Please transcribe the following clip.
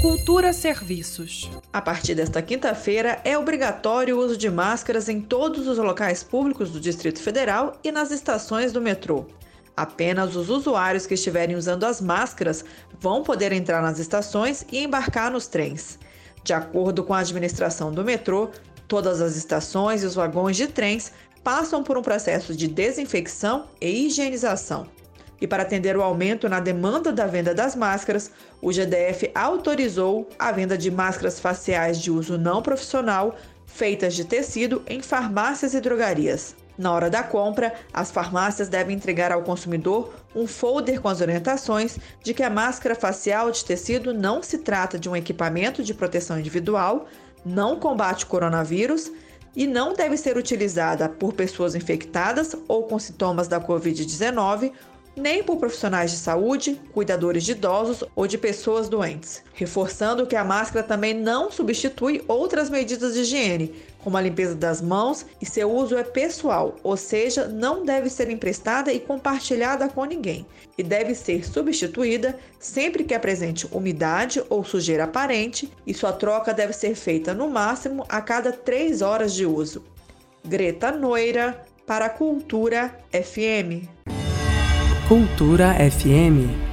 Cultura Serviços. A partir desta quinta-feira, é obrigatório o uso de máscaras em todos os locais públicos do Distrito Federal e nas estações do metrô. Apenas os usuários que estiverem usando as máscaras vão poder entrar nas estações e embarcar nos trens. De acordo com a administração do metrô, todas as estações e os vagões de trens passam por um processo de desinfecção e higienização. E para atender o aumento na demanda da venda das máscaras, o GDF autorizou a venda de máscaras faciais de uso não profissional feitas de tecido em farmácias e drogarias. Na hora da compra, as farmácias devem entregar ao consumidor um folder com as orientações de que a máscara facial de tecido não se trata de um equipamento de proteção individual, não combate o coronavírus e não deve ser utilizada por pessoas infectadas ou com sintomas da Covid-19 nem por profissionais de saúde, cuidadores de idosos ou de pessoas doentes. Reforçando que a máscara também não substitui outras medidas de higiene, como a limpeza das mãos, e seu uso é pessoal, ou seja, não deve ser emprestada e compartilhada com ninguém, e deve ser substituída sempre que apresente umidade ou sujeira aparente, e sua troca deve ser feita no máximo a cada 3 horas de uso. Greta Noira, para a Cultura FM. Cultura FM